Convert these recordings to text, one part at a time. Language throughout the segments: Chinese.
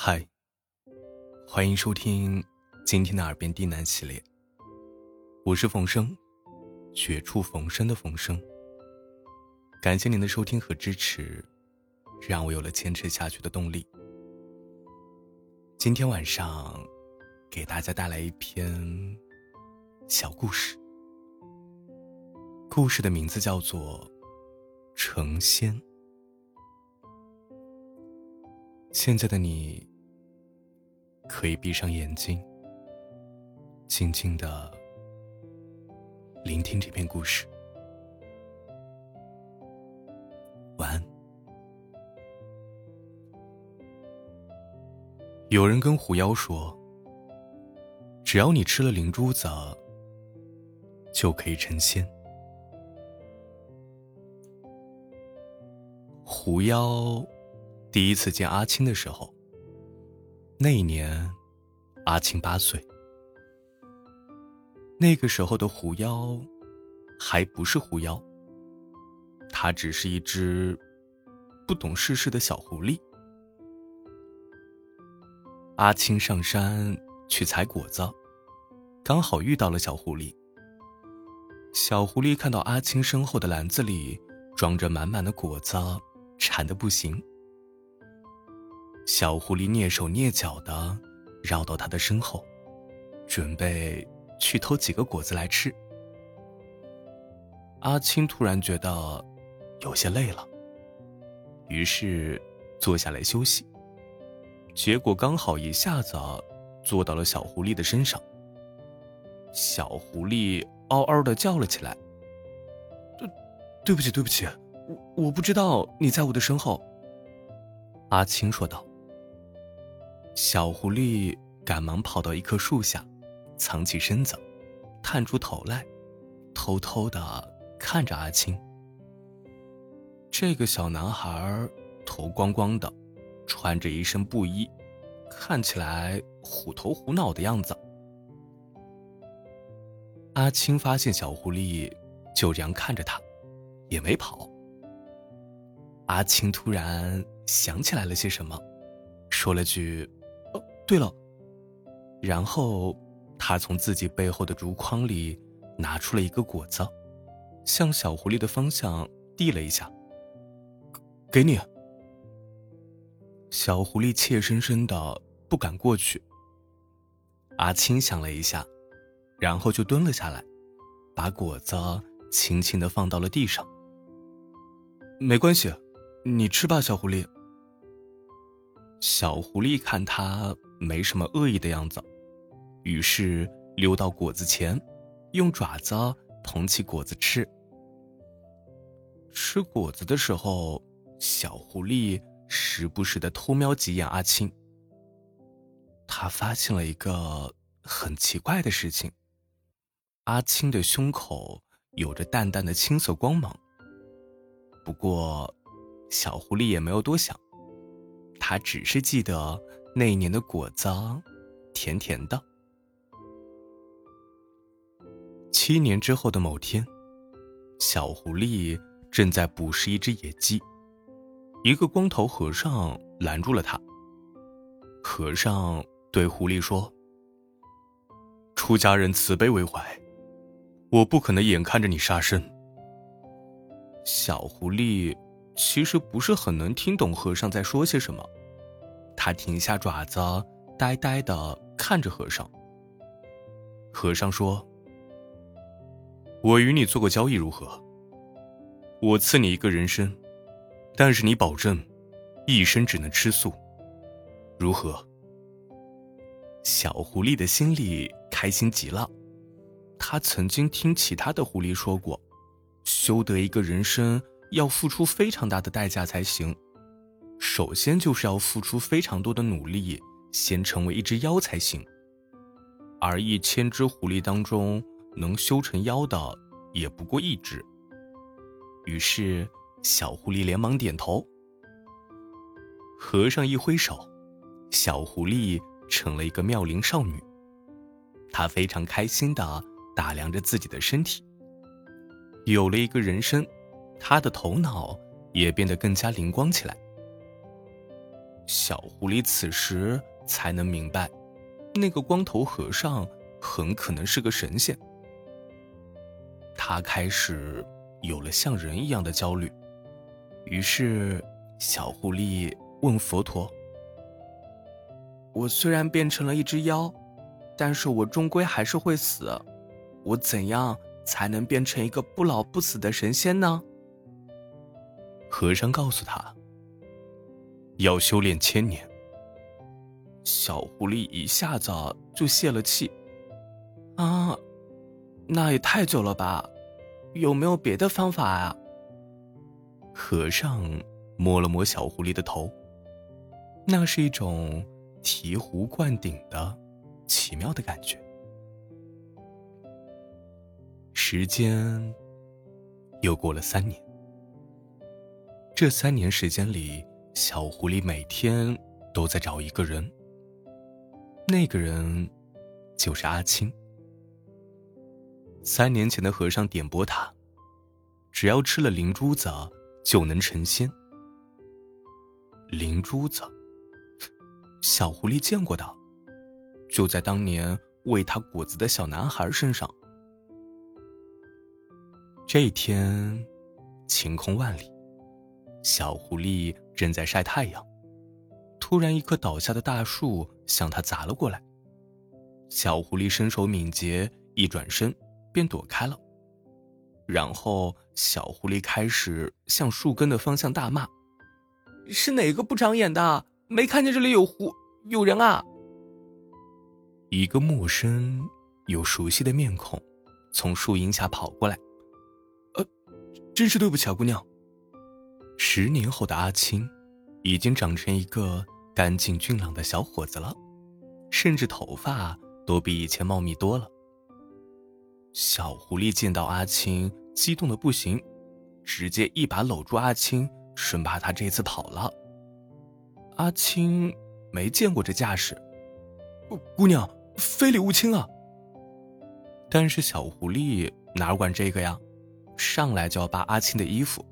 嗨，欢迎收听今天的耳边低喃系列。我是冯生，绝处逢生的冯生。感谢您的收听和支持，让我有了坚持下去的动力。今天晚上给大家带来一篇小故事，故事的名字叫做《成仙》。现在的你，可以闭上眼睛，静静的聆听这篇故事。晚安。有人跟狐妖说：“只要你吃了灵珠子，就可以成仙。”狐妖。第一次见阿青的时候，那一年，阿青八岁。那个时候的狐妖，还不是狐妖，它只是一只不懂世事的小狐狸。阿青上山去采果子，刚好遇到了小狐狸。小狐狸看到阿青身后的篮子里装着满满的果子，馋得不行。小狐狸蹑手蹑脚的绕到他的身后，准备去偷几个果子来吃。阿青突然觉得有些累了，于是坐下来休息。结果刚好一下子坐到了小狐狸的身上。小狐狸嗷嗷的叫了起来：“对，对不起，对不起，我我不知道你在我的身后。”阿青说道。小狐狸赶忙跑到一棵树下，藏起身子，探出头来，偷偷的看着阿青。这个小男孩头光光的，穿着一身布衣，看起来虎头虎脑的样子。阿青发现小狐狸就这样看着他，也没跑。阿青突然想起来了些什么，说了句。对了，然后他从自己背后的竹筐里拿出了一个果子，向小狐狸的方向递了一下。给你。小狐狸怯生生的不敢过去。阿青想了一下，然后就蹲了下来，把果子轻轻的放到了地上。没关系，你吃吧，小狐狸。小狐狸看他。没什么恶意的样子，于是溜到果子前，用爪子捧起果子吃。吃果子的时候，小狐狸时不时的偷瞄几眼阿青。他发现了一个很奇怪的事情：阿青的胸口有着淡淡的青色光芒。不过，小狐狸也没有多想，他只是记得。那年的果子，甜甜的。七年之后的某天，小狐狸正在捕食一只野鸡，一个光头和尚拦住了他。和尚对狐狸说：“出家人慈悲为怀，我不可能眼看着你杀生。”小狐狸其实不是很能听懂和尚在说些什么。他停下爪子，呆呆的看着和尚。和尚说：“我与你做个交易，如何？我赐你一个人参，但是你保证，一生只能吃素，如何？”小狐狸的心里开心极了。他曾经听其他的狐狸说过，修得一个人参要付出非常大的代价才行。首先就是要付出非常多的努力，先成为一只妖才行。而一千只狐狸当中，能修成妖的也不过一只。于是，小狐狸连忙点头。和尚一挥手，小狐狸成了一个妙龄少女。她非常开心的打量着自己的身体。有了一个人参，她的头脑也变得更加灵光起来。小狐狸此时才能明白，那个光头和尚很可能是个神仙。他开始有了像人一样的焦虑，于是小狐狸问佛陀：“我虽然变成了一只妖，但是我终归还是会死，我怎样才能变成一个不老不死的神仙呢？”和尚告诉他：“要修炼千年。”小狐狸一下子就泄了气：“啊！”那也太久了吧，有没有别的方法啊？和尚摸了摸小狐狸的头，那是一种醍醐灌顶的奇妙的感觉。时间又过了三年，这三年时间里，小狐狸每天都在找一个人，那个人就是阿青。三年前的和尚点拨他，只要吃了灵珠子，就能成仙。灵珠子，小狐狸见过的，就在当年喂他果子的小男孩身上。这一天，晴空万里，小狐狸正在晒太阳，突然一棵倒下的大树向它砸了过来。小狐狸身手敏捷，一转身。便躲开了，然后小狐狸开始向树根的方向大骂：“是哪个不长眼的？没看见这里有狐有人啊？”一个陌生又熟悉的面孔从树荫下跑过来，“呃，真是对不起啊，姑娘。”十年后的阿青，已经长成一个干净俊朗的小伙子了，甚至头发都比以前茂密多了。小狐狸见到阿青，激动的不行，直接一把搂住阿青，生怕他这次跑了。阿青没见过这架势，姑娘非礼勿亲啊！但是小狐狸哪管这个呀，上来就要扒阿青的衣服。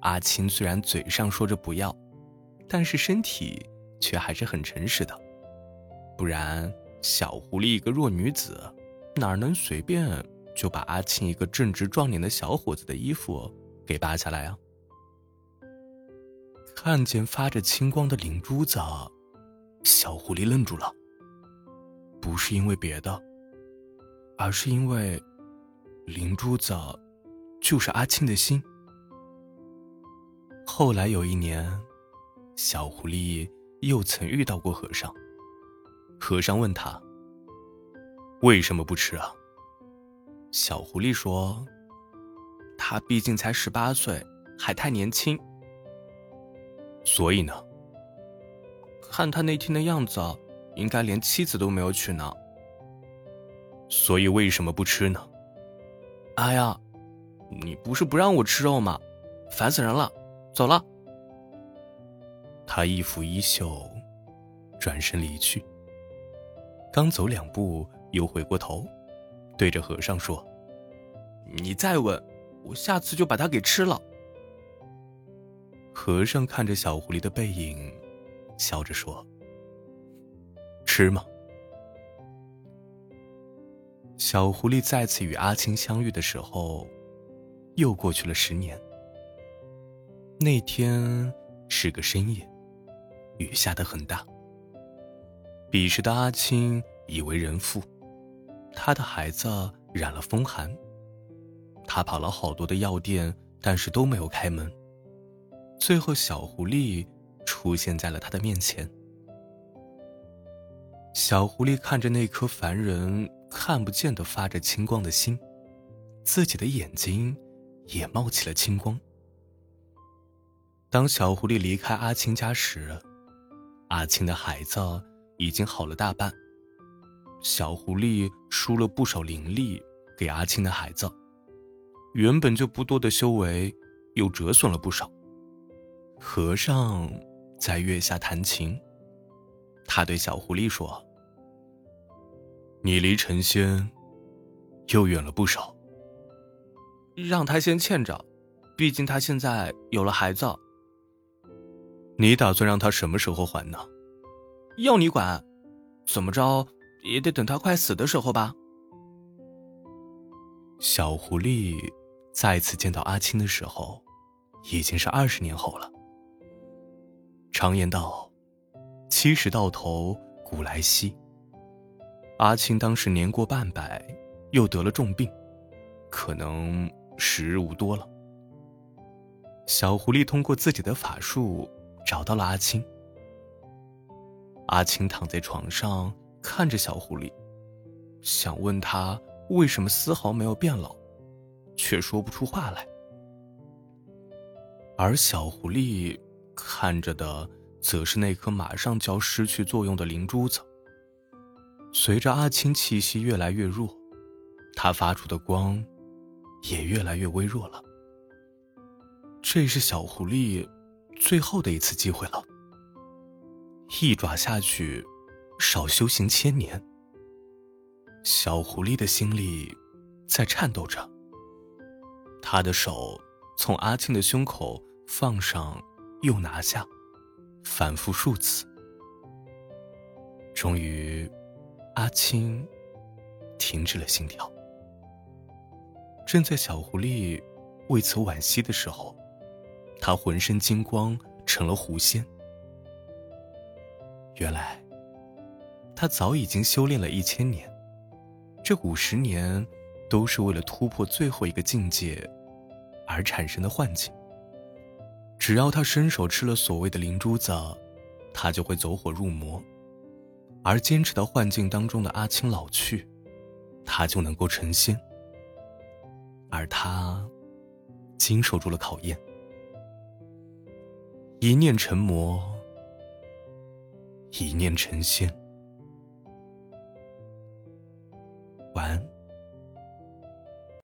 阿青虽然嘴上说着不要，但是身体却还是很诚实的，不然小狐狸一个弱女子。哪能随便就把阿青一个正值壮年的小伙子的衣服给扒下来啊？看见发着青光的灵珠子，小狐狸愣住了。不是因为别的，而是因为灵珠子就是阿青的心。后来有一年，小狐狸又曾遇到过和尚。和尚问他。为什么不吃啊？小狐狸说：“他毕竟才十八岁，还太年轻。所以呢，看他那天的样子，应该连妻子都没有娶呢。所以为什么不吃呢？哎呀，你不是不让我吃肉吗？烦死人了！走了。”他一拂衣袖，转身离去。刚走两步。又回过头，对着和尚说：“你再问，我下次就把它给吃了。”和尚看着小狐狸的背影，笑着说：“吃吗？”小狐狸再次与阿青相遇的时候，又过去了十年。那天是个深夜，雨下得很大。彼时的阿青已为人父。他的孩子染了风寒，他跑了好多的药店，但是都没有开门。最后，小狐狸出现在了他的面前。小狐狸看着那颗凡人看不见的发着青光的心，自己的眼睛也冒起了青光。当小狐狸离开阿青家时，阿青的孩子已经好了大半。小狐狸输了不少灵力给阿青的孩子，原本就不多的修为又折损了不少。和尚在月下弹琴，他对小狐狸说：“你离成仙又远了不少，让他先欠着，毕竟他现在有了孩子。”你打算让他什么时候还呢？要你管，怎么着也得等他快死的时候吧。小狐狸再次见到阿青的时候，已经是二十年后了。常言道：“七十到头古来稀。”阿青当时年过半百，又得了重病，可能时日无多了。小狐狸通过自己的法术找到了阿青。阿青躺在床上看着小狐狸，想问他为什么丝毫没有变老，却说不出话来。而小狐狸看着的，则是那颗马上就要失去作用的灵珠子。随着阿青气息越来越弱，他发出的光也越来越微弱了。这是小狐狸最后的一次机会了。一爪下去，少修行千年。小狐狸的心里在颤抖着，他的手从阿青的胸口放上又拿下，反复数次，终于。阿青停止了心跳。正在小狐狸为此惋惜的时候，他浑身金光，成了狐仙。原来，他早已经修炼了一千年，这五十年都是为了突破最后一个境界而产生的幻境。只要他伸手吃了所谓的灵珠子，他就会走火入魔。而坚持到幻境当中的阿青老去，他就能够成仙。而他经受住了考验，一念成魔一念成仙。晚安。